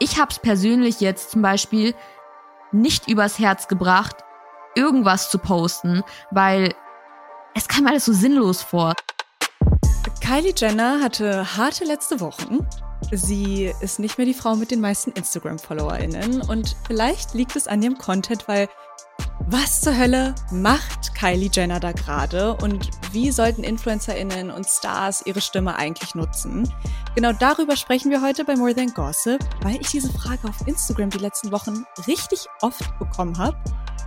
Ich habe es persönlich jetzt zum Beispiel nicht übers Herz gebracht, irgendwas zu posten, weil es kam alles so sinnlos vor. Kylie Jenner hatte harte letzte Wochen. Sie ist nicht mehr die Frau mit den meisten Instagram-FollowerInnen und vielleicht liegt es an ihrem Content, weil was zur Hölle macht Kylie Jenner da gerade und wie sollten InfluencerInnen und Stars ihre Stimme eigentlich nutzen? Genau darüber sprechen wir heute bei More Than Gossip, weil ich diese Frage auf Instagram die letzten Wochen richtig oft bekommen habe.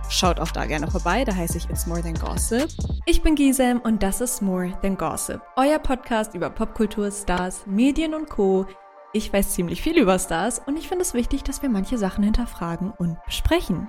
Schaut auch da gerne vorbei, da heiße ich It's More Than Gossip. Ich bin Gisem und das ist More Than Gossip, euer Podcast über Popkultur, Stars, Medien und Co. Ich weiß ziemlich viel über Stars und ich finde es wichtig, dass wir manche Sachen hinterfragen und besprechen.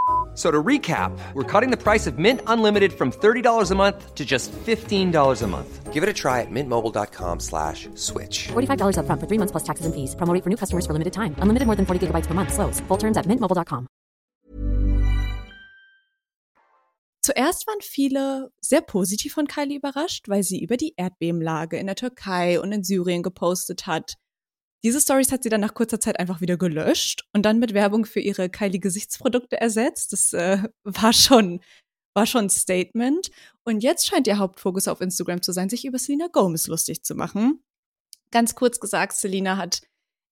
So to recap, we're cutting the price of Mint Unlimited from $30 a month to just $15 a month. Give it a try at mintmobile.com slash switch. $45 up front for three months plus taxes and fees. Promo rate for new customers for limited time. Unlimited more than 40 gigabytes per month. Slows. Full terms at mintmobile.com. Zuerst waren viele sehr positiv von Kylie überrascht, weil sie über die Erdbebenlage in der Türkei und in Syrien gepostet hat. Diese Stories hat sie dann nach kurzer Zeit einfach wieder gelöscht und dann mit Werbung für ihre Kylie Gesichtsprodukte ersetzt. Das äh, war schon war schon ein Statement. Und jetzt scheint ihr Hauptfokus auf Instagram zu sein, sich über Selena Gomez lustig zu machen. Ganz kurz gesagt, Selena hat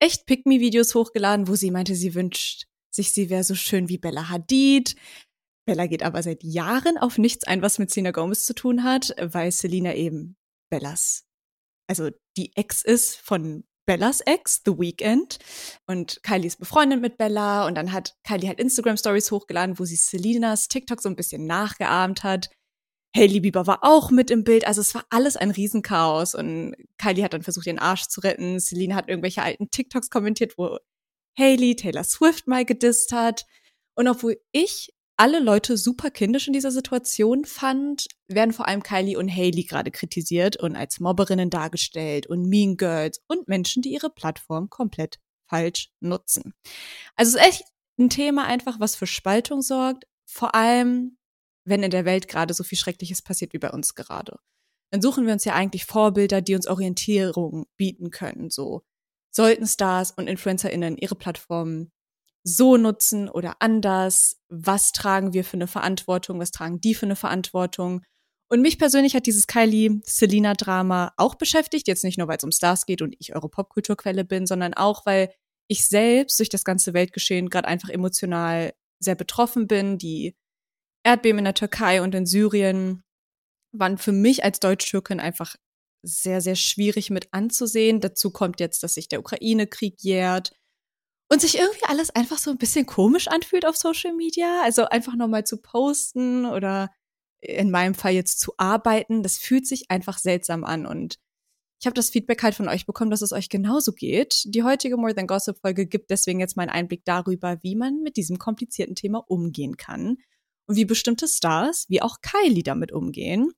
echt Pick-Me-Videos hochgeladen, wo sie meinte, sie wünscht sich, sie wäre so schön wie Bella Hadid. Bella geht aber seit Jahren auf nichts ein, was mit Selena Gomez zu tun hat, weil Selena eben Bellas, also die Ex ist von Bellas Ex, The Weeknd. Und Kylie ist befreundet mit Bella. Und dann hat Kylie halt Instagram-Stories hochgeladen, wo sie Selinas TikTok so ein bisschen nachgeahmt hat. Hailey Bieber war auch mit im Bild. Also es war alles ein Riesenchaos. Und Kylie hat dann versucht, ihren Arsch zu retten. Selina hat irgendwelche alten TikToks kommentiert, wo Hailey Taylor Swift mal gedisst hat. Und obwohl ich alle Leute super kindisch in dieser Situation fand, werden vor allem Kylie und Haley gerade kritisiert und als Mobberinnen dargestellt und Mean Girls und Menschen, die ihre Plattform komplett falsch nutzen. Also es ist echt ein Thema einfach, was für Spaltung sorgt, vor allem wenn in der Welt gerade so viel Schreckliches passiert wie bei uns gerade. Dann suchen wir uns ja eigentlich Vorbilder, die uns Orientierung bieten können. So sollten Stars und InfluencerInnen ihre Plattformen so nutzen oder anders? Was tragen wir für eine Verantwortung? Was tragen die für eine Verantwortung? Und mich persönlich hat dieses Kylie-Selina-Drama auch beschäftigt. Jetzt nicht nur, weil es um Stars geht und ich eure Popkulturquelle bin, sondern auch, weil ich selbst durch das ganze Weltgeschehen gerade einfach emotional sehr betroffen bin. Die Erdbeben in der Türkei und in Syrien waren für mich als Deutsch-Türkin einfach sehr, sehr schwierig mit anzusehen. Dazu kommt jetzt, dass sich der Ukraine-Krieg jährt und sich irgendwie alles einfach so ein bisschen komisch anfühlt auf Social Media. Also einfach nochmal zu posten oder in meinem Fall jetzt zu arbeiten, das fühlt sich einfach seltsam an. Und ich habe das Feedback halt von euch bekommen, dass es euch genauso geht. Die heutige More Than Gossip Folge gibt deswegen jetzt mal einen Einblick darüber, wie man mit diesem komplizierten Thema umgehen kann und wie bestimmte Stars, wie auch Kylie damit umgehen.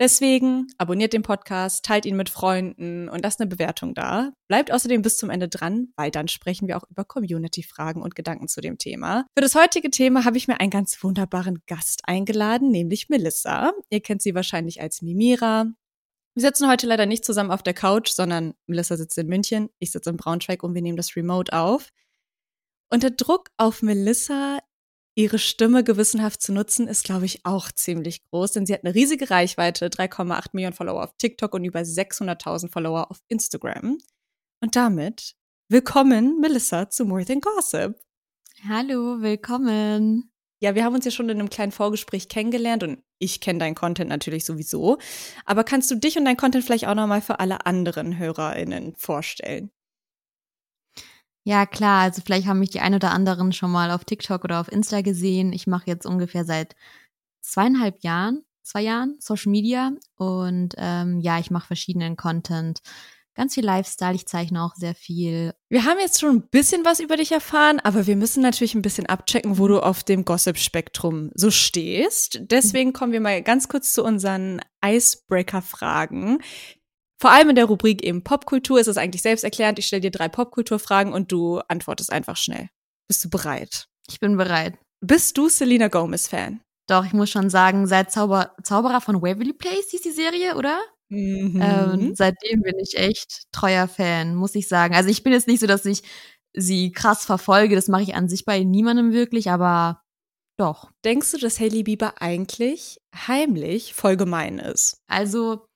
Deswegen abonniert den Podcast, teilt ihn mit Freunden und lasst eine Bewertung da. Bleibt außerdem bis zum Ende dran, weil dann sprechen wir auch über Community-Fragen und Gedanken zu dem Thema. Für das heutige Thema habe ich mir einen ganz wunderbaren Gast eingeladen, nämlich Melissa. Ihr kennt sie wahrscheinlich als Mimira. Wir sitzen heute leider nicht zusammen auf der Couch, sondern Melissa sitzt in München, ich sitze in Braunschweig und wir nehmen das Remote auf. Und der Druck auf Melissa ihre Stimme gewissenhaft zu nutzen, ist, glaube ich, auch ziemlich groß, denn sie hat eine riesige Reichweite, 3,8 Millionen Follower auf TikTok und über 600.000 Follower auf Instagram. Und damit willkommen, Melissa, zu More Than Gossip. Hallo, willkommen. Ja, wir haben uns ja schon in einem kleinen Vorgespräch kennengelernt und ich kenne deinen Content natürlich sowieso. Aber kannst du dich und dein Content vielleicht auch nochmal für alle anderen HörerInnen vorstellen? Ja, klar. Also vielleicht haben mich die ein oder anderen schon mal auf TikTok oder auf Insta gesehen. Ich mache jetzt ungefähr seit zweieinhalb Jahren, zwei Jahren Social Media und ähm, ja, ich mache verschiedenen Content. Ganz viel Lifestyle, ich zeichne auch sehr viel. Wir haben jetzt schon ein bisschen was über dich erfahren, aber wir müssen natürlich ein bisschen abchecken, wo du auf dem Gossip-Spektrum so stehst. Deswegen kommen wir mal ganz kurz zu unseren Icebreaker-Fragen. Vor allem in der Rubrik eben Popkultur ist es eigentlich selbsterklärend. Ich stelle dir drei Popkulturfragen und du antwortest einfach schnell. Bist du bereit? Ich bin bereit. Bist du Selena Gomez-Fan? Doch, ich muss schon sagen, seit Zauber Zauberer von Waverly Place hieß die Serie, oder? Mhm. Ähm, seitdem bin ich echt treuer Fan, muss ich sagen. Also ich bin jetzt nicht so, dass ich sie krass verfolge. Das mache ich an sich bei niemandem wirklich, aber doch. Denkst du, dass Hailey Bieber eigentlich heimlich voll gemein ist? Also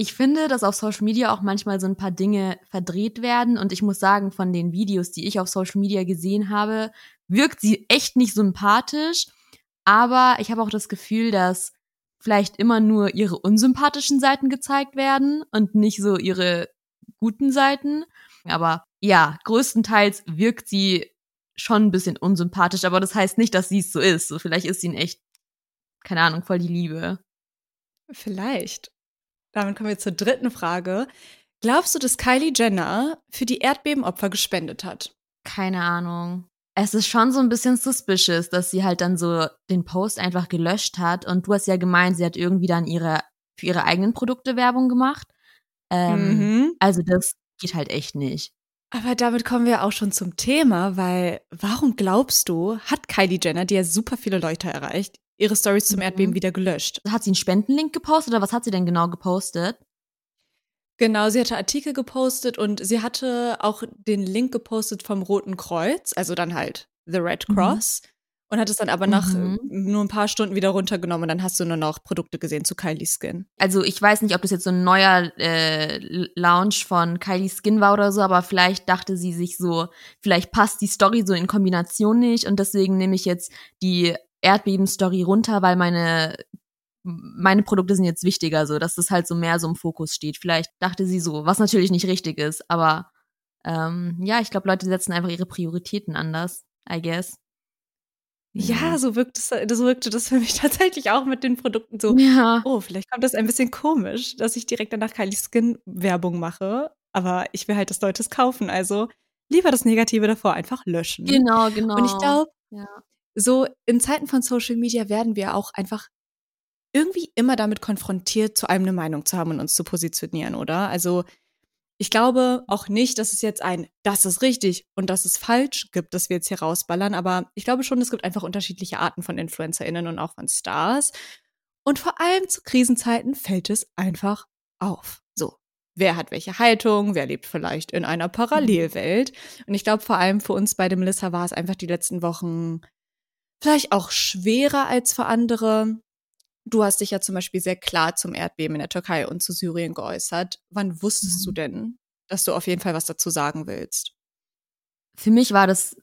ich finde, dass auf Social Media auch manchmal so ein paar Dinge verdreht werden. Und ich muss sagen, von den Videos, die ich auf Social Media gesehen habe, wirkt sie echt nicht sympathisch. Aber ich habe auch das Gefühl, dass vielleicht immer nur ihre unsympathischen Seiten gezeigt werden und nicht so ihre guten Seiten. Aber ja, größtenteils wirkt sie schon ein bisschen unsympathisch, aber das heißt nicht, dass sie es so ist. So, vielleicht ist sie in echt, keine Ahnung, voll die Liebe. Vielleicht. Damit kommen wir zur dritten Frage. Glaubst du, dass Kylie Jenner für die Erdbebenopfer gespendet hat? Keine Ahnung. Es ist schon so ein bisschen suspicious, dass sie halt dann so den Post einfach gelöscht hat. Und du hast ja gemeint, sie hat irgendwie dann ihre, für ihre eigenen Produkte Werbung gemacht. Ähm, Mhm. Also das geht halt echt nicht. Aber damit kommen wir auch schon zum Thema, weil warum glaubst du, hat Kylie Jenner, die ja super viele Leute erreicht, ihre Stories zum Mhm. Erdbeben wieder gelöscht? Hat sie einen Spendenlink gepostet oder was hat sie denn genau gepostet? Genau, sie hatte Artikel gepostet und sie hatte auch den Link gepostet vom Roten Kreuz, also dann halt The Red Mhm. Cross. Und hat es dann aber nach Mhm. äh, nur ein paar Stunden wieder runtergenommen und dann hast du nur noch Produkte gesehen zu Kylie Skin. Also ich weiß nicht, ob das jetzt so ein neuer äh, Launch von Kylie Skin war oder so, aber vielleicht dachte sie sich so, vielleicht passt die Story so in Kombination nicht und deswegen nehme ich jetzt die Erdbeben-Story runter, weil meine meine Produkte sind jetzt wichtiger, so dass das halt so mehr so im Fokus steht. Vielleicht dachte sie so, was natürlich nicht richtig ist, aber ähm, ja, ich glaube, Leute setzen einfach ihre Prioritäten anders, I guess. Ja, so wirkt es, so wirkte das für mich tatsächlich auch mit den Produkten so. Ja. Oh, vielleicht kommt das ein bisschen komisch, dass ich direkt danach Kylie Skin Werbung mache. Aber ich will halt, dass Leute es kaufen. Also lieber das Negative davor einfach löschen. Genau, genau. Und ich glaube, Ja. So in Zeiten von Social Media werden wir auch einfach irgendwie immer damit konfrontiert, zu einem eine Meinung zu haben und uns zu positionieren, oder? Also ich glaube auch nicht, dass es jetzt ein, das ist richtig und das ist falsch gibt, dass wir jetzt hier rausballern, aber ich glaube schon, es gibt einfach unterschiedliche Arten von InfluencerInnen und auch von Stars. Und vor allem zu Krisenzeiten fällt es einfach auf. So. Wer hat welche Haltung? Wer lebt vielleicht in einer Parallelwelt? Und ich glaube, vor allem für uns beide, Melissa, war es einfach die letzten Wochen vielleicht auch schwerer als für andere. Du hast dich ja zum Beispiel sehr klar zum Erdbeben in der Türkei und zu Syrien geäußert. Wann wusstest du Mhm. denn, dass du auf jeden Fall was dazu sagen willst? für mich war das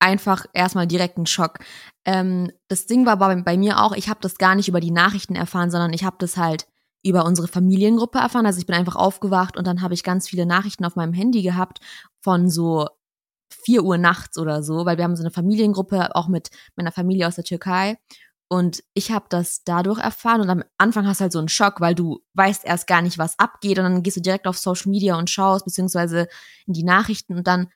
einfach erstmal direkt ein Schock. Ähm, das Ding war bei, bei mir auch, ich habe das gar nicht über die Nachrichten erfahren, sondern ich habe das halt über unsere Familiengruppe erfahren. Also ich bin einfach aufgewacht und dann habe ich ganz viele Nachrichten auf meinem Handy gehabt von so 4 Uhr nachts oder so, weil wir haben so eine Familiengruppe auch mit meiner Familie aus der Türkei. Und ich habe das dadurch erfahren und am Anfang hast du halt so einen Schock, weil du weißt erst gar nicht, was abgeht und dann gehst du direkt auf Social Media und schaust, beziehungsweise in die Nachrichten und dann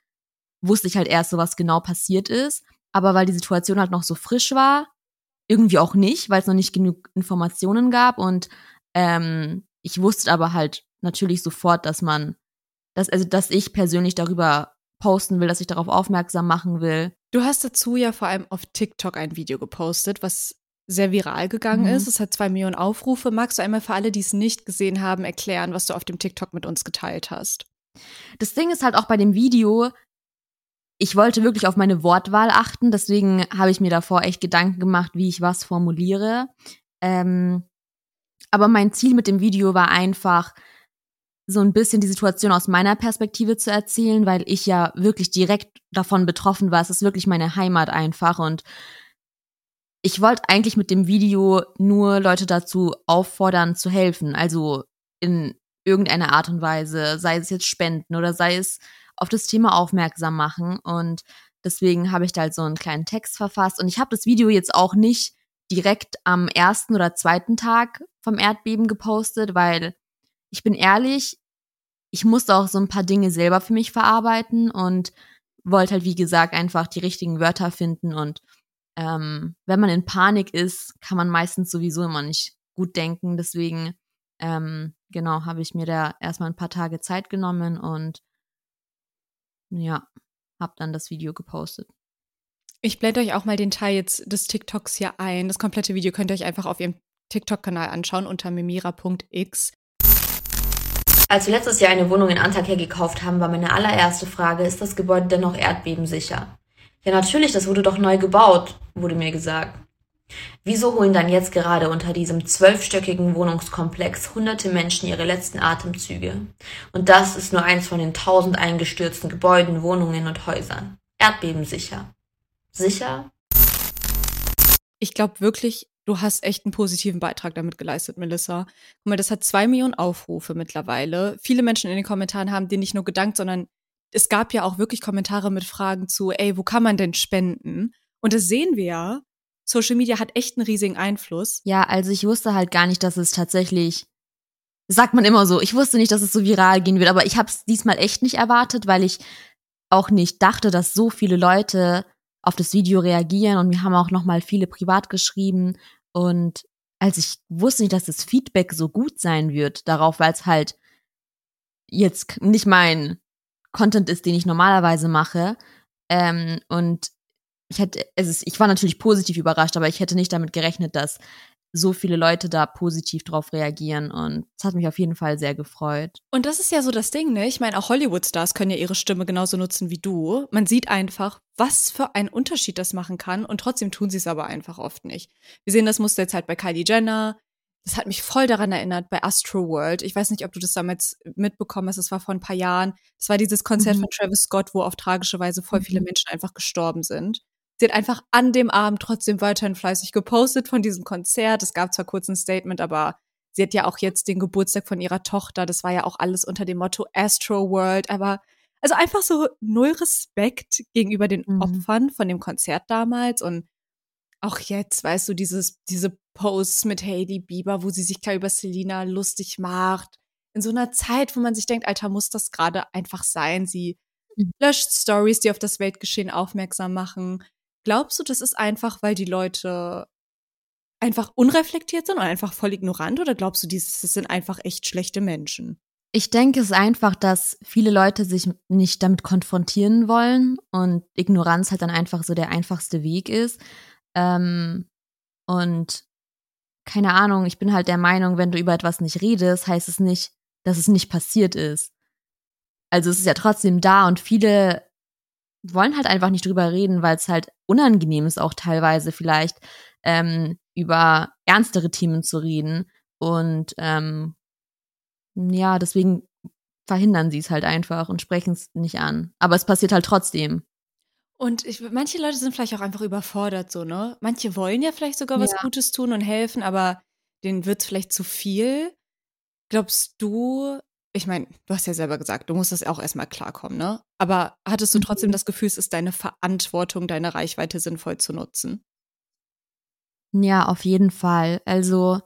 wusste ich halt erst so, was genau passiert ist. Aber weil die Situation halt noch so frisch war, irgendwie auch nicht, weil es noch nicht genug Informationen gab. Und ähm, ich wusste aber halt natürlich sofort, dass man, dass, also dass ich persönlich darüber posten will, dass ich darauf aufmerksam machen will. Du hast dazu ja vor allem auf TikTok ein Video gepostet, was sehr viral gegangen Mhm. ist. Es hat zwei Millionen Aufrufe. Magst du einmal für alle, die es nicht gesehen haben, erklären, was du auf dem TikTok mit uns geteilt hast? Das Ding ist halt auch bei dem Video, ich wollte wirklich auf meine Wortwahl achten, deswegen habe ich mir davor echt Gedanken gemacht, wie ich was formuliere. Ähm, aber mein Ziel mit dem Video war einfach, so ein bisschen die Situation aus meiner Perspektive zu erzählen, weil ich ja wirklich direkt davon betroffen war. Es ist wirklich meine Heimat einfach und ich wollte eigentlich mit dem Video nur Leute dazu auffordern, zu helfen. Also in irgendeiner Art und Weise, sei es jetzt Spenden oder sei es auf das Thema aufmerksam machen. Und deswegen habe ich da halt so einen kleinen Text verfasst. Und ich habe das Video jetzt auch nicht direkt am ersten oder zweiten Tag vom Erdbeben gepostet, weil ich bin ehrlich, ich musste auch so ein paar Dinge selber für mich verarbeiten und wollte halt, wie gesagt, einfach die richtigen Wörter finden. Und ähm, wenn man in Panik ist, kann man meistens sowieso immer nicht gut denken. Deswegen, ähm, genau, habe ich mir da erstmal ein paar Tage Zeit genommen und ja, habe dann das Video gepostet. Ich blende euch auch mal den Teil jetzt des TikToks hier ein. Das komplette Video könnt ihr euch einfach auf ihrem TikTok-Kanal anschauen unter mimira.x. Als wir letztes Jahr eine Wohnung in Antakya gekauft haben, war meine allererste Frage, ist das Gebäude denn noch erdbebensicher? Ja, natürlich, das wurde doch neu gebaut, wurde mir gesagt. Wieso holen dann jetzt gerade unter diesem zwölfstöckigen Wohnungskomplex hunderte Menschen ihre letzten Atemzüge? Und das ist nur eins von den tausend eingestürzten Gebäuden, Wohnungen und Häusern. Erdbebensicher. Sicher? Ich glaube wirklich, du hast echt einen positiven Beitrag damit geleistet, Melissa. Guck mal, das hat zwei Millionen Aufrufe mittlerweile. Viele Menschen in den Kommentaren haben dir nicht nur gedankt, sondern es gab ja auch wirklich Kommentare mit Fragen zu, ey, wo kann man denn spenden? Und das sehen wir ja. Social Media hat echt einen riesigen Einfluss. Ja, also ich wusste halt gar nicht, dass es tatsächlich, sagt man immer so, ich wusste nicht, dass es so viral gehen wird, aber ich habe es diesmal echt nicht erwartet, weil ich auch nicht dachte, dass so viele Leute auf das Video reagieren und wir haben auch noch mal viele privat geschrieben und als ich wusste nicht, dass das Feedback so gut sein wird darauf, weil es halt jetzt nicht mein Content ist, den ich normalerweise mache ähm, und ich hätte, ist, ich war natürlich positiv überrascht, aber ich hätte nicht damit gerechnet, dass so viele Leute da positiv drauf reagieren und es hat mich auf jeden Fall sehr gefreut. Und das ist ja so das Ding, ne? Ich meine, auch Hollywood-Stars können ja ihre Stimme genauso nutzen wie du. Man sieht einfach, was für einen Unterschied das machen kann und trotzdem tun sie es aber einfach oft nicht. Wir sehen das Muster jetzt halt bei Kylie Jenner. Das hat mich voll daran erinnert bei Astro World. Ich weiß nicht, ob du das damals mitbekommen hast. Das war vor ein paar Jahren. Das war dieses Konzert mhm. von Travis Scott, wo auf tragische Weise voll viele mhm. Menschen einfach gestorben sind. Sie hat einfach an dem Abend trotzdem weiterhin fleißig gepostet von diesem Konzert. Es gab zwar kurz ein Statement, aber sie hat ja auch jetzt den Geburtstag von ihrer Tochter. Das war ja auch alles unter dem Motto Astro World. Aber also einfach so null Respekt gegenüber den mhm. Opfern von dem Konzert damals und auch jetzt, weißt du, dieses, diese Posts mit Hailey Bieber, wo sie sich klar über Selina lustig macht. In so einer Zeit, wo man sich denkt, Alter, muss das gerade einfach sein? Sie mhm. löscht Stories, die auf das Weltgeschehen aufmerksam machen. Glaubst du, das ist einfach, weil die Leute einfach unreflektiert sind oder einfach voll ignorant? Oder glaubst du, das sind einfach echt schlechte Menschen? Ich denke es ist einfach, dass viele Leute sich nicht damit konfrontieren wollen und Ignoranz halt dann einfach so der einfachste Weg ist. Ähm, und keine Ahnung, ich bin halt der Meinung, wenn du über etwas nicht redest, heißt es nicht, dass es nicht passiert ist. Also es ist ja trotzdem da und viele wollen halt einfach nicht drüber reden, weil es halt unangenehm ist, auch teilweise vielleicht ähm, über ernstere Themen zu reden. Und ähm, ja, deswegen verhindern sie es halt einfach und sprechen es nicht an. Aber es passiert halt trotzdem. Und ich, manche Leute sind vielleicht auch einfach überfordert, so, ne? Manche wollen ja vielleicht sogar was ja. Gutes tun und helfen, aber denen wird es vielleicht zu viel. Glaubst du, ich meine, du hast ja selber gesagt, du musst das auch erstmal klarkommen, ne? Aber hattest du trotzdem mhm. das Gefühl, es ist deine Verantwortung, deine Reichweite sinnvoll zu nutzen? Ja, auf jeden Fall. Also,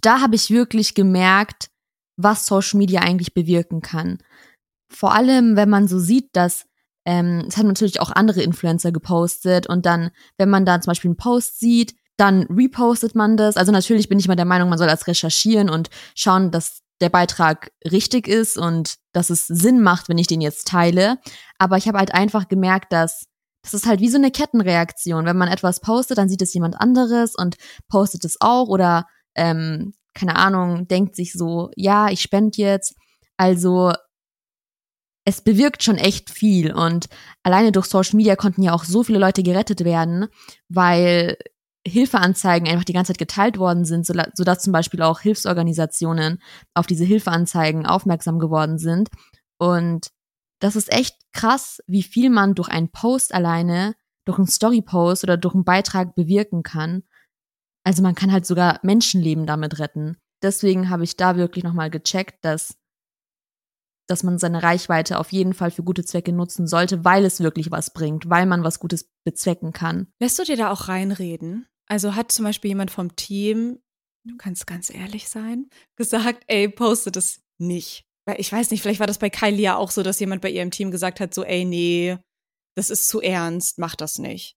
da habe ich wirklich gemerkt, was Social Media eigentlich bewirken kann. Vor allem, wenn man so sieht, dass ähm, es haben natürlich auch andere Influencer gepostet und dann, wenn man da zum Beispiel einen Post sieht, dann repostet man das. Also natürlich bin ich mal der Meinung, man soll das recherchieren und schauen, dass der Beitrag richtig ist und dass es Sinn macht, wenn ich den jetzt teile. Aber ich habe halt einfach gemerkt, dass das ist halt wie so eine Kettenreaktion. Wenn man etwas postet, dann sieht es jemand anderes und postet es auch oder ähm, keine Ahnung, denkt sich so, ja, ich spende jetzt. Also es bewirkt schon echt viel und alleine durch Social Media konnten ja auch so viele Leute gerettet werden, weil Hilfeanzeigen einfach die ganze Zeit geteilt worden sind, sodass zum Beispiel auch Hilfsorganisationen auf diese Hilfeanzeigen aufmerksam geworden sind. Und das ist echt krass, wie viel man durch einen Post alleine, durch einen Story-Post oder durch einen Beitrag bewirken kann. Also man kann halt sogar Menschenleben damit retten. Deswegen habe ich da wirklich nochmal gecheckt, dass, dass man seine Reichweite auf jeden Fall für gute Zwecke nutzen sollte, weil es wirklich was bringt, weil man was Gutes bezwecken kann. Lässt du dir da auch reinreden? Also hat zum Beispiel jemand vom Team, du kannst ganz ehrlich sein, gesagt, ey, poste das nicht. Ich weiß nicht, vielleicht war das bei Kylie ja auch so, dass jemand bei ihrem Team gesagt hat, so, ey, nee, das ist zu ernst, mach das nicht.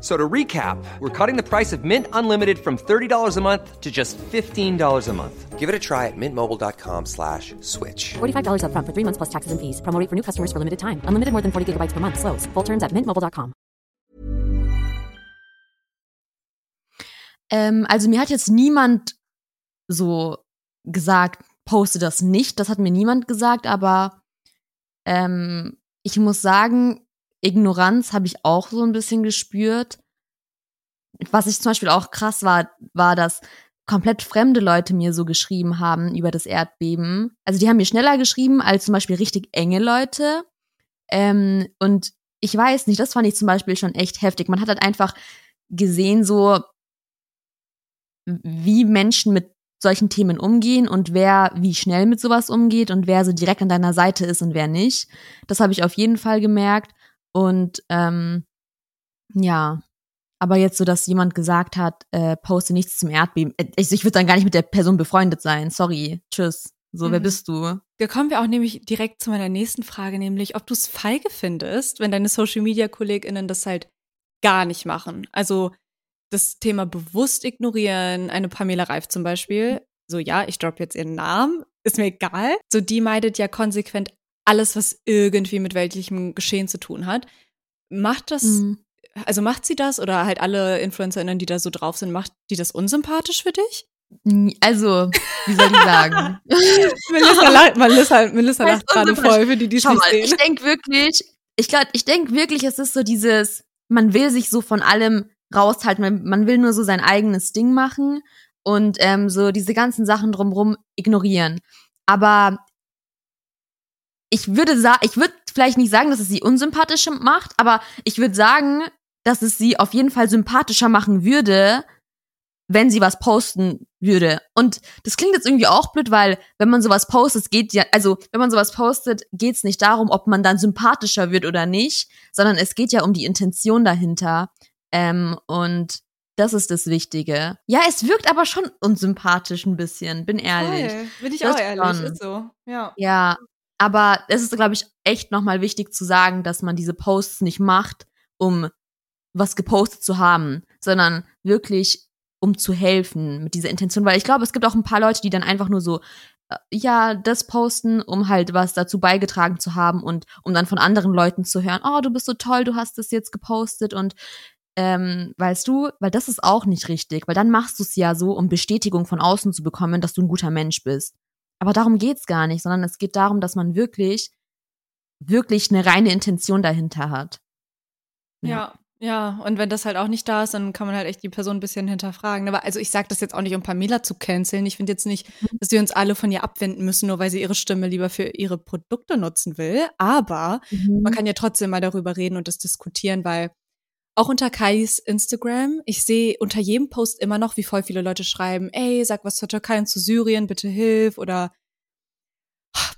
So to recap, we're cutting the price of Mint Unlimited from $30 a month to just $15 a month. Give it a try at mintmobile.com slash switch. $45 upfront for three months plus taxes and fees. Promo for new customers for limited time. Unlimited more than 40 gigabytes per month. Slows. Full terms at mintmobile.com. Ähm, also mir hat jetzt niemand so gesagt, poste das nicht. Das hat mir niemand gesagt, aber ähm, ich muss sagen, Ignoranz habe ich auch so ein bisschen gespürt. Was ich zum Beispiel auch krass war, war, dass komplett fremde Leute mir so geschrieben haben über das Erdbeben. Also die haben mir schneller geschrieben als zum Beispiel richtig enge Leute. Ähm, und ich weiß nicht, das fand ich zum Beispiel schon echt heftig. Man hat halt einfach gesehen, so wie Menschen mit solchen Themen umgehen und wer wie schnell mit sowas umgeht und wer so direkt an deiner Seite ist und wer nicht. Das habe ich auf jeden Fall gemerkt. Und ähm, ja, aber jetzt so, dass jemand gesagt hat, äh, poste nichts zum Erdbeben. Äh, Ich, ich würde dann gar nicht mit der Person befreundet sein. Sorry. Tschüss. So, wer Mhm. bist du? Da kommen wir auch nämlich direkt zu meiner nächsten Frage, nämlich ob du es feige findest, wenn deine Social-Media-KollegInnen das halt gar nicht machen. Also das Thema bewusst ignorieren, eine Pamela Reif zum Beispiel, so ja, ich droppe jetzt ihren Namen, ist mir egal. So die meidet ja konsequent alles, was irgendwie mit weltlichem Geschehen zu tun hat. Macht das, Mhm. also macht sie das oder halt alle InfluencerInnen, die da so drauf sind, macht die das unsympathisch für dich? Also, wie soll ich sagen? Melissa, lacht, Melissa, Melissa lacht gerade voll, für die, die es nicht mal, ich sehen. denke wirklich, ich glaube, ich denke wirklich, es ist so dieses, man will sich so von allem raushalten, man, man will nur so sein eigenes Ding machen und ähm, so diese ganzen Sachen drumrum ignorieren. Aber ich würde sagen, ich würde vielleicht nicht sagen, dass es sie unsympathisch macht, aber ich würde sagen, dass es sie auf jeden Fall sympathischer machen würde, wenn sie was posten würde. Und das klingt jetzt irgendwie auch blöd, weil wenn man sowas postet, geht ja, also wenn man sowas postet, geht es nicht darum, ob man dann sympathischer wird oder nicht, sondern es geht ja um die Intention dahinter. Ähm, und das ist das Wichtige. Ja, es wirkt aber schon unsympathisch ein bisschen, bin ehrlich. Voll. Bin ich Das auch ehrlich, schon. ist so. Ja. Ja, aber es ist, glaube ich, echt nochmal wichtig zu sagen, dass man diese Posts nicht macht, um was gepostet zu haben, sondern wirklich um zu helfen mit dieser Intention. Weil ich glaube, es gibt auch ein paar Leute, die dann einfach nur so, äh, ja, das posten, um halt was dazu beigetragen zu haben und um dann von anderen Leuten zu hören, oh, du bist so toll, du hast das jetzt gepostet und ähm, weißt du, weil das ist auch nicht richtig, weil dann machst du es ja so, um Bestätigung von außen zu bekommen, dass du ein guter Mensch bist. Aber darum geht's gar nicht, sondern es geht darum, dass man wirklich, wirklich eine reine Intention dahinter hat. ja. Ja, und wenn das halt auch nicht da ist, dann kann man halt echt die Person ein bisschen hinterfragen. Aber also ich sage das jetzt auch nicht, um Pamela zu canceln. Ich finde jetzt nicht, dass wir uns alle von ihr abwenden müssen, nur weil sie ihre Stimme lieber für ihre Produkte nutzen will. Aber Mhm. man kann ja trotzdem mal darüber reden und das diskutieren, weil auch unter Kais Instagram, ich sehe unter jedem Post immer noch, wie voll viele Leute schreiben, ey, sag was zur Türkei und zu Syrien, bitte hilf oder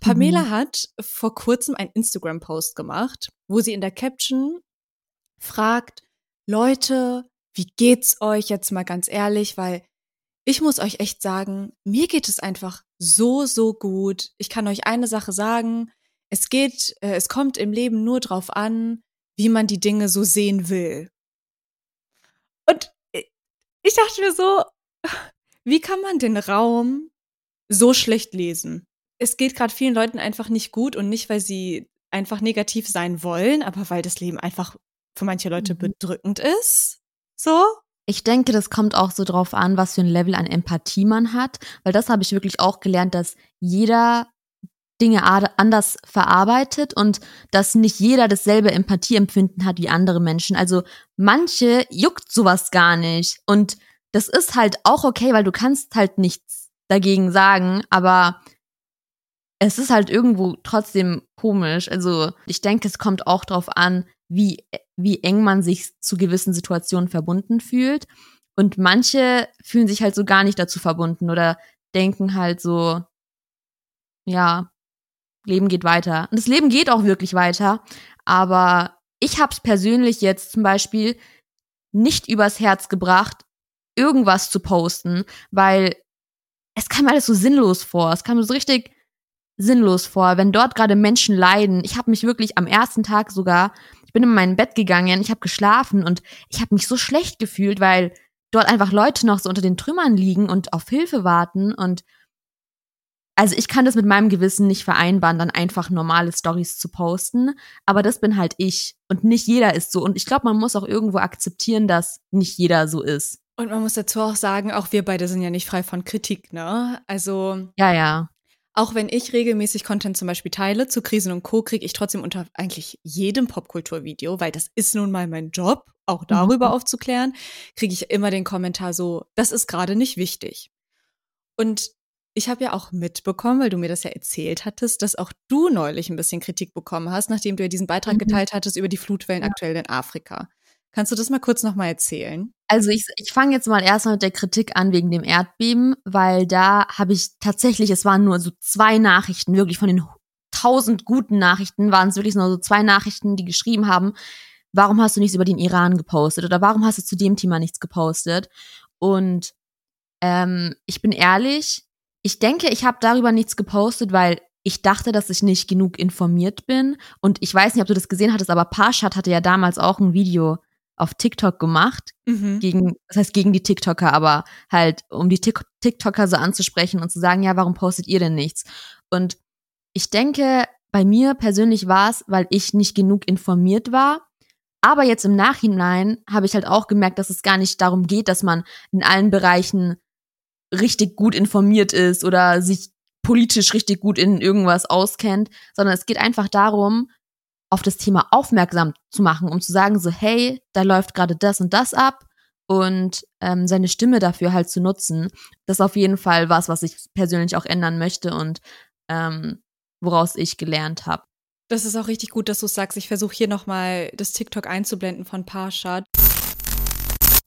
Pamela Mhm. hat vor kurzem einen Instagram-Post gemacht, wo sie in der Caption fragt, Leute, wie geht's euch jetzt mal ganz ehrlich, weil ich muss euch echt sagen, mir geht es einfach so, so gut. Ich kann euch eine Sache sagen, es geht, äh, es kommt im Leben nur drauf an, wie man die Dinge so sehen will. Und i- ich dachte mir so, wie kann man den Raum so schlecht lesen? Es geht gerade vielen Leuten einfach nicht gut und nicht, weil sie einfach negativ sein wollen, aber weil das Leben einfach für manche Leute Mhm. bedrückend ist. So? Ich denke, das kommt auch so drauf an, was für ein Level an Empathie man hat, weil das habe ich wirklich auch gelernt, dass jeder Dinge anders verarbeitet und dass nicht jeder dasselbe Empathieempfinden hat wie andere Menschen. Also manche juckt sowas gar nicht und das ist halt auch okay, weil du kannst halt nichts dagegen sagen, aber es ist halt irgendwo trotzdem komisch. Also ich denke, es kommt auch drauf an, wie, wie eng man sich zu gewissen Situationen verbunden fühlt. Und manche fühlen sich halt so gar nicht dazu verbunden oder denken halt so, ja, Leben geht weiter. Und das Leben geht auch wirklich weiter, aber ich habe es persönlich jetzt zum Beispiel nicht übers Herz gebracht, irgendwas zu posten, weil es kam alles so sinnlos vor. Es kam mir so richtig sinnlos vor, wenn dort gerade Menschen leiden. Ich habe mich wirklich am ersten Tag sogar, ich bin in mein Bett gegangen, ich habe geschlafen und ich habe mich so schlecht gefühlt, weil dort einfach Leute noch so unter den Trümmern liegen und auf Hilfe warten und also ich kann das mit meinem Gewissen nicht vereinbaren, dann einfach normale Stories zu posten, aber das bin halt ich und nicht jeder ist so und ich glaube, man muss auch irgendwo akzeptieren, dass nicht jeder so ist. Und man muss dazu auch sagen, auch wir beide sind ja nicht frei von Kritik, ne? Also ja, ja. Auch wenn ich regelmäßig Content zum Beispiel teile zu Krisen und Co, kriege ich trotzdem unter eigentlich jedem Popkulturvideo, weil das ist nun mal mein Job, auch darüber mhm. aufzuklären, kriege ich immer den Kommentar so, das ist gerade nicht wichtig. Und ich habe ja auch mitbekommen, weil du mir das ja erzählt hattest, dass auch du neulich ein bisschen Kritik bekommen hast, nachdem du ja diesen Beitrag mhm. geteilt hattest über die Flutwellen ja. aktuell in Afrika. Kannst du das mal kurz nochmal erzählen? Also ich, ich fange jetzt mal erstmal mit der Kritik an wegen dem Erdbeben, weil da habe ich tatsächlich, es waren nur so zwei Nachrichten, wirklich von den tausend guten Nachrichten waren es wirklich nur so zwei Nachrichten, die geschrieben haben, warum hast du nichts über den Iran gepostet oder warum hast du zu dem Thema nichts gepostet? Und ähm, ich bin ehrlich, ich denke, ich habe darüber nichts gepostet, weil ich dachte, dass ich nicht genug informiert bin. Und ich weiß nicht, ob du das gesehen hattest, aber Parshad hatte ja damals auch ein Video auf TikTok gemacht, mhm. gegen, das heißt gegen die TikToker, aber halt, um die TikToker so anzusprechen und zu sagen, ja, warum postet ihr denn nichts? Und ich denke, bei mir persönlich war es, weil ich nicht genug informiert war. Aber jetzt im Nachhinein habe ich halt auch gemerkt, dass es gar nicht darum geht, dass man in allen Bereichen richtig gut informiert ist oder sich politisch richtig gut in irgendwas auskennt, sondern es geht einfach darum, auf das Thema aufmerksam zu machen, um zu sagen, so, hey, da läuft gerade das und das ab und ähm, seine Stimme dafür halt zu nutzen. Das ist auf jeden Fall was, was ich persönlich auch ändern möchte und ähm, woraus ich gelernt habe. Das ist auch richtig gut, dass du sagst. Ich versuche hier nochmal das TikTok einzublenden von Parsha.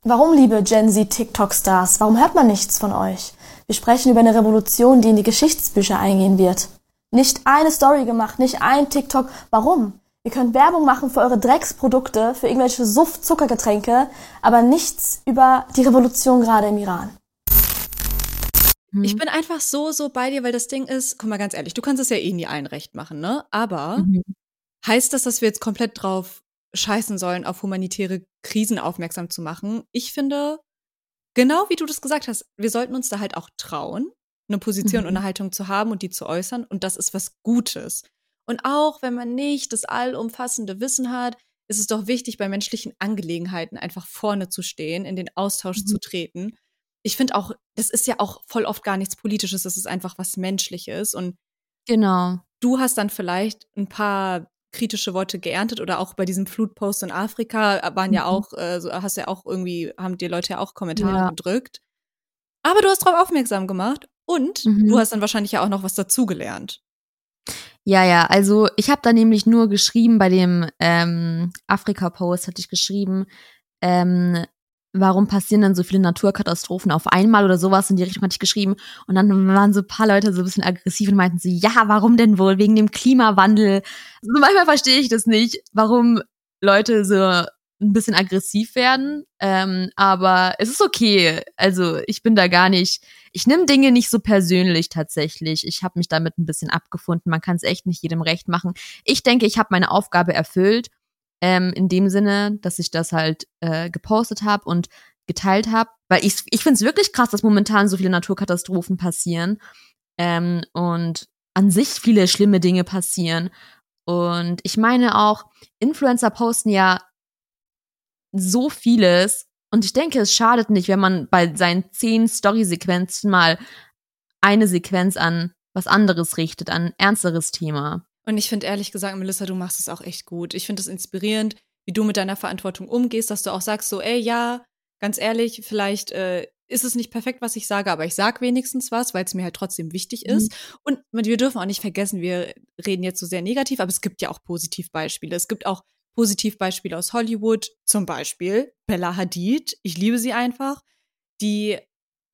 Warum, liebe Gen Z TikTok-Stars, warum hört man nichts von euch? Wir sprechen über eine Revolution, die in die Geschichtsbücher eingehen wird. Nicht eine Story gemacht, nicht ein TikTok. Warum? Ihr könnt Werbung machen für eure Drecksprodukte, für irgendwelche Suff-Zuckergetränke, aber nichts über die Revolution gerade im Iran. Ich mhm. bin einfach so, so bei dir, weil das Ding ist, guck mal ganz ehrlich, du kannst es ja eh nie allen recht machen, ne? Aber mhm. heißt das, dass wir jetzt komplett drauf scheißen sollen, auf humanitäre Krisen aufmerksam zu machen? Ich finde, genau wie du das gesagt hast, wir sollten uns da halt auch trauen, eine Position mhm. und eine Haltung zu haben und die zu äußern. Und das ist was Gutes. Und auch wenn man nicht das allumfassende Wissen hat, ist es doch wichtig, bei menschlichen Angelegenheiten einfach vorne zu stehen, in den Austausch mhm. zu treten. Ich finde auch, das ist ja auch voll oft gar nichts Politisches, das ist einfach was Menschliches. Und genau. Du hast dann vielleicht ein paar kritische Worte geerntet oder auch bei diesem Flutpost in Afrika waren mhm. ja auch, äh, hast ja auch irgendwie, haben dir Leute ja auch Kommentare ja. gedrückt. Aber du hast darauf aufmerksam gemacht und mhm. du hast dann wahrscheinlich ja auch noch was dazugelernt. Ja, ja, also ich habe da nämlich nur geschrieben, bei dem ähm, Afrika-Post hatte ich geschrieben, ähm, warum passieren dann so viele Naturkatastrophen auf einmal oder sowas in die Richtung hatte ich geschrieben. Und dann waren so ein paar Leute so ein bisschen aggressiv und meinten sie, ja, warum denn wohl? Wegen dem Klimawandel. Also manchmal verstehe ich das nicht, warum Leute so ein bisschen aggressiv werden. Ähm, aber es ist okay. Also ich bin da gar nicht. Ich nehme Dinge nicht so persönlich tatsächlich. Ich habe mich damit ein bisschen abgefunden. Man kann es echt nicht jedem recht machen. Ich denke, ich habe meine Aufgabe erfüllt. Ähm, in dem Sinne, dass ich das halt äh, gepostet habe und geteilt habe. Weil ich, ich finde es wirklich krass, dass momentan so viele Naturkatastrophen passieren. Ähm, und an sich viele schlimme Dinge passieren. Und ich meine auch, Influencer posten ja so vieles. Und ich denke, es schadet nicht, wenn man bei seinen zehn Story-Sequenzen mal eine Sequenz an was anderes richtet, an ein ernsteres Thema. Und ich finde ehrlich gesagt, Melissa, du machst es auch echt gut. Ich finde es inspirierend, wie du mit deiner Verantwortung umgehst, dass du auch sagst, so, ey, ja, ganz ehrlich, vielleicht äh, ist es nicht perfekt, was ich sage, aber ich sage wenigstens was, weil es mir halt trotzdem wichtig mhm. ist. Und wir dürfen auch nicht vergessen, wir reden jetzt so sehr negativ, aber es gibt ja auch Positivbeispiele. Es gibt auch Positivbeispiele aus Hollywood, zum Beispiel Bella Hadid, ich liebe sie einfach, die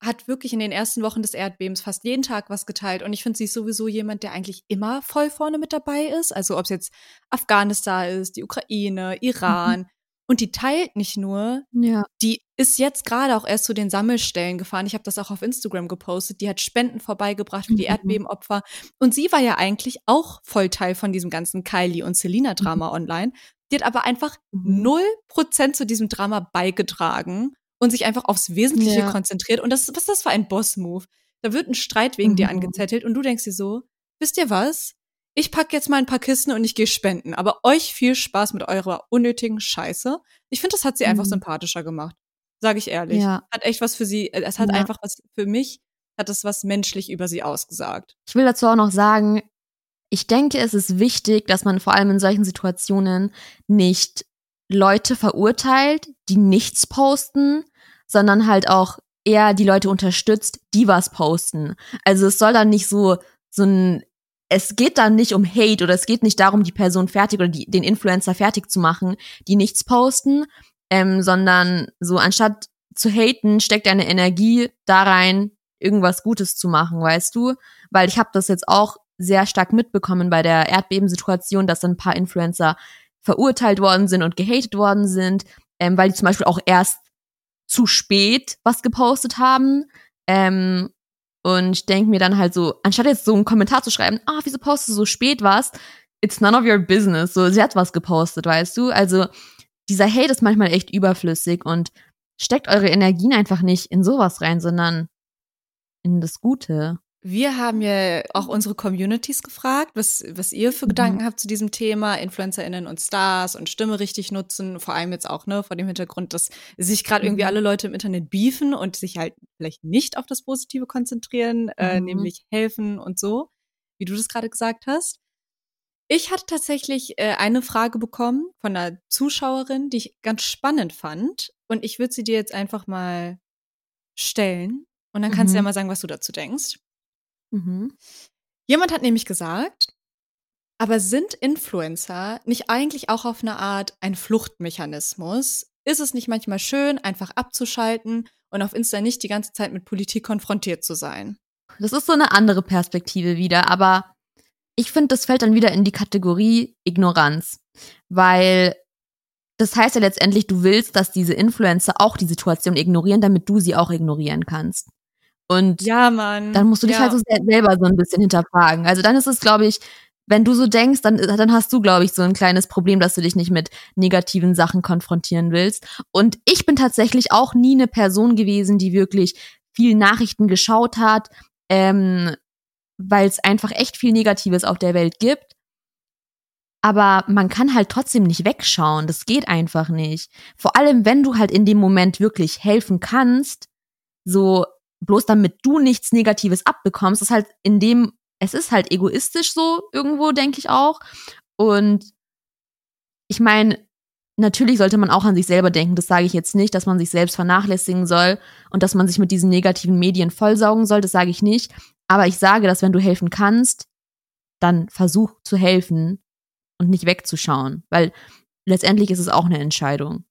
hat wirklich in den ersten Wochen des Erdbebens fast jeden Tag was geteilt. Und ich finde, sie ist sowieso jemand, der eigentlich immer voll vorne mit dabei ist. Also ob es jetzt Afghanistan ist, die Ukraine, Iran. Mhm. Und die teilt nicht nur, ja. die ist jetzt gerade auch erst zu den Sammelstellen gefahren. Ich habe das auch auf Instagram gepostet. Die hat Spenden vorbeigebracht für die mhm. Erdbebenopfer. Und sie war ja eigentlich auch voll Teil von diesem ganzen Kylie und Selina-Drama mhm. online. Die hat aber einfach mhm. null Prozent zu diesem Drama beigetragen und sich einfach aufs Wesentliche ja. konzentriert. Und das, was ist das für ein Boss-Move? Da wird ein Streit wegen mhm. dir angezettelt und du denkst dir so, wisst ihr was? Ich pack jetzt mal ein paar Kisten und ich gehe spenden. Aber euch viel Spaß mit eurer unnötigen Scheiße. Ich finde, das hat sie mhm. einfach sympathischer gemacht. Sage ich ehrlich. Ja. Hat echt was für sie, äh, es hat ja. einfach was für mich, hat es was menschlich über sie ausgesagt. Ich will dazu auch noch sagen, ich denke, es ist wichtig, dass man vor allem in solchen Situationen nicht Leute verurteilt, die nichts posten, sondern halt auch eher die Leute unterstützt, die was posten. Also es soll dann nicht so, so ein, es geht dann nicht um Hate oder es geht nicht darum, die Person fertig oder die, den Influencer fertig zu machen, die nichts posten, ähm, sondern so anstatt zu haten, steckt deine Energie da rein, irgendwas Gutes zu machen, weißt du? Weil ich habe das jetzt auch sehr stark mitbekommen bei der Erdbebensituation, dass dann ein paar Influencer verurteilt worden sind und gehatet worden sind, ähm, weil die zum Beispiel auch erst zu spät was gepostet haben. Ähm, und ich denke mir dann halt so, anstatt jetzt so einen Kommentar zu schreiben, ah, wieso postest du so spät was? It's none of your business. So, sie hat was gepostet, weißt du? Also, dieser Hate ist manchmal echt überflüssig und steckt eure Energien einfach nicht in sowas rein, sondern in das Gute. Wir haben ja auch unsere Communities gefragt, was, was ihr für mhm. Gedanken habt zu diesem Thema, InfluencerInnen und Stars und Stimme richtig nutzen, vor allem jetzt auch, ne, vor dem Hintergrund, dass sich gerade irgendwie mhm. alle Leute im Internet beefen und sich halt vielleicht nicht auf das Positive konzentrieren, äh, mhm. nämlich helfen und so, wie du das gerade gesagt hast. Ich hatte tatsächlich äh, eine Frage bekommen von einer Zuschauerin, die ich ganz spannend fand. Und ich würde sie dir jetzt einfach mal stellen. Und dann kannst mhm. du ja mhm. mal sagen, was du dazu denkst. Mhm. Jemand hat nämlich gesagt, aber sind Influencer nicht eigentlich auch auf eine Art ein Fluchtmechanismus? Ist es nicht manchmal schön, einfach abzuschalten und auf Insta nicht die ganze Zeit mit Politik konfrontiert zu sein? Das ist so eine andere Perspektive wieder, aber ich finde, das fällt dann wieder in die Kategorie Ignoranz, weil das heißt ja letztendlich, du willst, dass diese Influencer auch die Situation ignorieren, damit du sie auch ignorieren kannst. Und ja, Mann. dann musst du dich ja. halt so selber so ein bisschen hinterfragen. Also dann ist es, glaube ich, wenn du so denkst, dann, dann hast du, glaube ich, so ein kleines Problem, dass du dich nicht mit negativen Sachen konfrontieren willst. Und ich bin tatsächlich auch nie eine Person gewesen, die wirklich viel Nachrichten geschaut hat, ähm, weil es einfach echt viel Negatives auf der Welt gibt. Aber man kann halt trotzdem nicht wegschauen. Das geht einfach nicht. Vor allem, wenn du halt in dem Moment wirklich helfen kannst, so bloß damit du nichts Negatives abbekommst, ist halt in dem, es ist halt egoistisch so irgendwo, denke ich auch. Und ich meine, natürlich sollte man auch an sich selber denken. Das sage ich jetzt nicht, dass man sich selbst vernachlässigen soll und dass man sich mit diesen negativen Medien vollsaugen soll. Das sage ich nicht. Aber ich sage, dass wenn du helfen kannst, dann versuch zu helfen und nicht wegzuschauen, weil letztendlich ist es auch eine Entscheidung.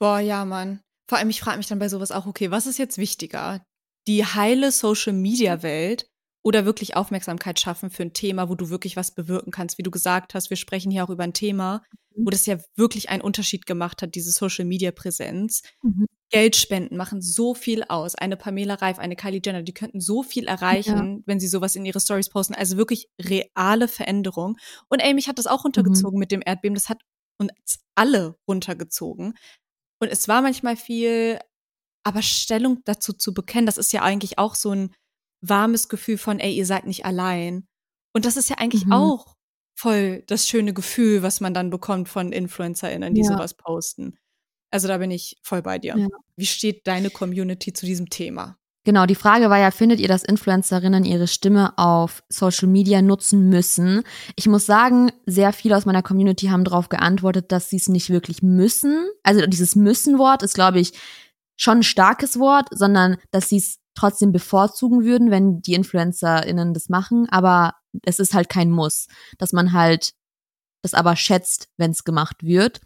Boah, ja, Mann. Vor allem, ich frage mich dann bei sowas auch, okay, was ist jetzt wichtiger? Die heile Social-Media-Welt oder wirklich Aufmerksamkeit schaffen für ein Thema, wo du wirklich was bewirken kannst. Wie du gesagt hast, wir sprechen hier auch über ein Thema, mhm. wo das ja wirklich einen Unterschied gemacht hat, diese Social-Media-Präsenz. Mhm. Geldspenden machen so viel aus. Eine Pamela Reif, eine Kylie Jenner, die könnten so viel erreichen, ja. wenn sie sowas in ihre Stories posten. Also wirklich reale Veränderung. Und ey, mich hat das auch runtergezogen mhm. mit dem Erdbeben. Das hat uns alle runtergezogen. Und es war manchmal viel aber Stellung dazu zu bekennen, das ist ja eigentlich auch so ein warmes Gefühl von, ey, ihr seid nicht allein. Und das ist ja eigentlich mhm. auch voll das schöne Gefühl, was man dann bekommt von InfluencerInnen, die ja. sowas posten. Also da bin ich voll bei dir. Ja. Wie steht deine Community zu diesem Thema? Genau, die Frage war ja, findet ihr, dass Influencerinnen ihre Stimme auf Social Media nutzen müssen? Ich muss sagen, sehr viele aus meiner Community haben darauf geantwortet, dass sie es nicht wirklich müssen. Also dieses Müssen-Wort ist, glaube ich, schon ein starkes Wort, sondern dass sie es trotzdem bevorzugen würden, wenn die InfluencerInnen das machen, aber es ist halt kein Muss, dass man halt das aber schätzt, wenn es gemacht wird.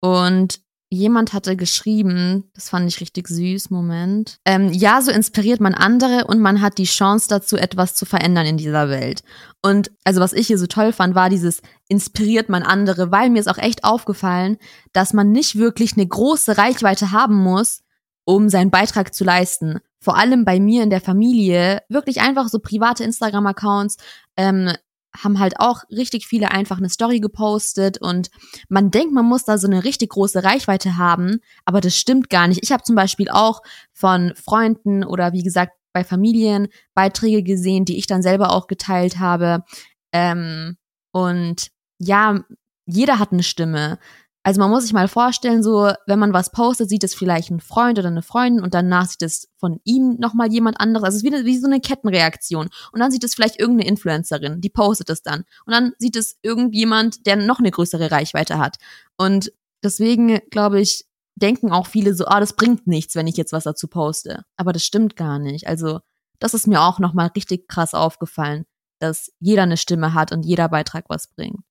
Und jemand hatte geschrieben, das fand ich richtig süß, Moment. Ähm, ja, so inspiriert man andere und man hat die Chance dazu, etwas zu verändern in dieser Welt. Und also was ich hier so toll fand, war dieses inspiriert man andere, weil mir ist auch echt aufgefallen, dass man nicht wirklich eine große Reichweite haben muss, um seinen Beitrag zu leisten. Vor allem bei mir in der Familie, wirklich einfach so private Instagram-Accounts, ähm, haben halt auch richtig viele einfach eine Story gepostet und man denkt, man muss da so eine richtig große Reichweite haben, aber das stimmt gar nicht. Ich habe zum Beispiel auch von Freunden oder wie gesagt bei Familien Beiträge gesehen, die ich dann selber auch geteilt habe. Ähm, und ja, jeder hat eine Stimme. Also man muss sich mal vorstellen, so, wenn man was postet, sieht es vielleicht ein Freund oder eine Freundin und danach sieht es von ihm nochmal jemand anderes. Also es ist wie, wie so eine Kettenreaktion. Und dann sieht es vielleicht irgendeine Influencerin, die postet es dann. Und dann sieht es irgendjemand, der noch eine größere Reichweite hat. Und deswegen, glaube ich, denken auch viele so, ah, das bringt nichts, wenn ich jetzt was dazu poste. Aber das stimmt gar nicht. Also das ist mir auch nochmal richtig krass aufgefallen, dass jeder eine Stimme hat und jeder Beitrag was bringt.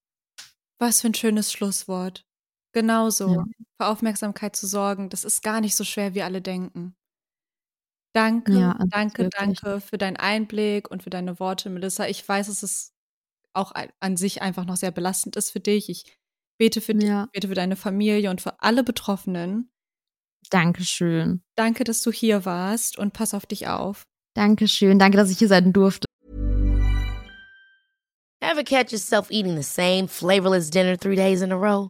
Was für ein schönes Schlusswort. Genauso. Ja. Für Aufmerksamkeit zu sorgen, das ist gar nicht so schwer, wie alle denken. Danke, Ja, danke, wirklich- danke für deinen Einblick und für deine Worte, Melissa. Ich weiß, dass es auch an sich einfach noch sehr belastend ist für dich. Ich bete für dich, Ja. ich bete für deine Familie und für alle Betroffenen. Dankeschön. Danke, dass du hier warst und pass auf dich auf. Dankeschön. Danke, dass ich hier sein durfte. Ever catch yourself eating the same flavorless dinner three days in a row?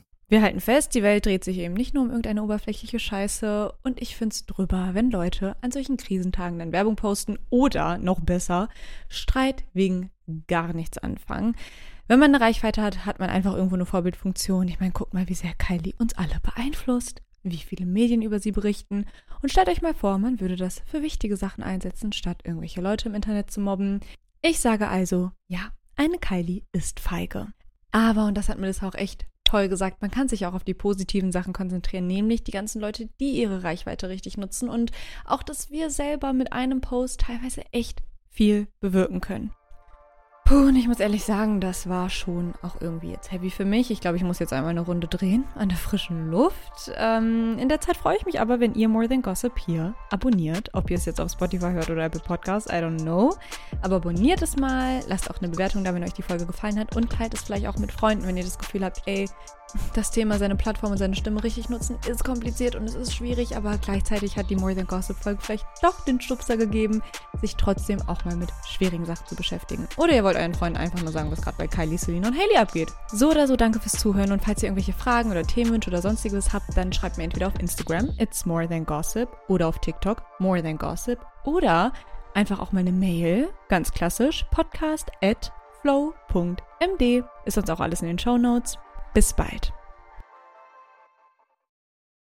Wir halten fest, die Welt dreht sich eben nicht nur um irgendeine oberflächliche Scheiße und ich find's drüber, wenn Leute an solchen Krisentagen dann Werbung posten oder noch besser, Streit wegen gar nichts anfangen. Wenn man eine Reichweite hat, hat man einfach irgendwo eine Vorbildfunktion. Ich meine, guck mal, wie sehr Kylie uns alle beeinflusst, wie viele Medien über sie berichten. Und stellt euch mal vor, man würde das für wichtige Sachen einsetzen, statt irgendwelche Leute im Internet zu mobben. Ich sage also, ja, eine Kylie ist feige. Aber, und das hat Melissa auch echt toll gesagt, man kann sich auch auf die positiven Sachen konzentrieren, nämlich die ganzen Leute, die ihre Reichweite richtig nutzen und auch, dass wir selber mit einem Post teilweise echt viel bewirken können. Puh, und ich muss ehrlich sagen, das war schon auch irgendwie jetzt heavy für mich. Ich glaube, ich muss jetzt einmal eine Runde drehen an der frischen Luft. Ähm, in der Zeit freue ich mich aber, wenn ihr More Than Gossip hier abonniert. Ob ihr es jetzt auf Spotify hört oder Apple Podcasts, I don't know. Aber abonniert es mal, lasst auch eine Bewertung da, wenn euch die Folge gefallen hat und teilt es vielleicht auch mit Freunden, wenn ihr das Gefühl habt, ey, das Thema seine Plattform und seine Stimme richtig nutzen ist kompliziert und es ist schwierig, aber gleichzeitig hat die More Than Gossip Folge vielleicht doch den Stupser gegeben, sich trotzdem auch mal mit schwierigen Sachen zu beschäftigen. Oder ihr wollt euren Freunden einfach nur sagen, was gerade bei Kylie, Celine und Haley abgeht. So oder so, danke fürs Zuhören und falls ihr irgendwelche Fragen oder Themenwünsche oder sonstiges habt, dann schreibt mir entweder auf Instagram, it's more than gossip, oder auf TikTok, more than gossip, oder einfach auch mal eine Mail, ganz klassisch, podcast at flow.md. Ist sonst auch alles in den Show Notes. Bis bald.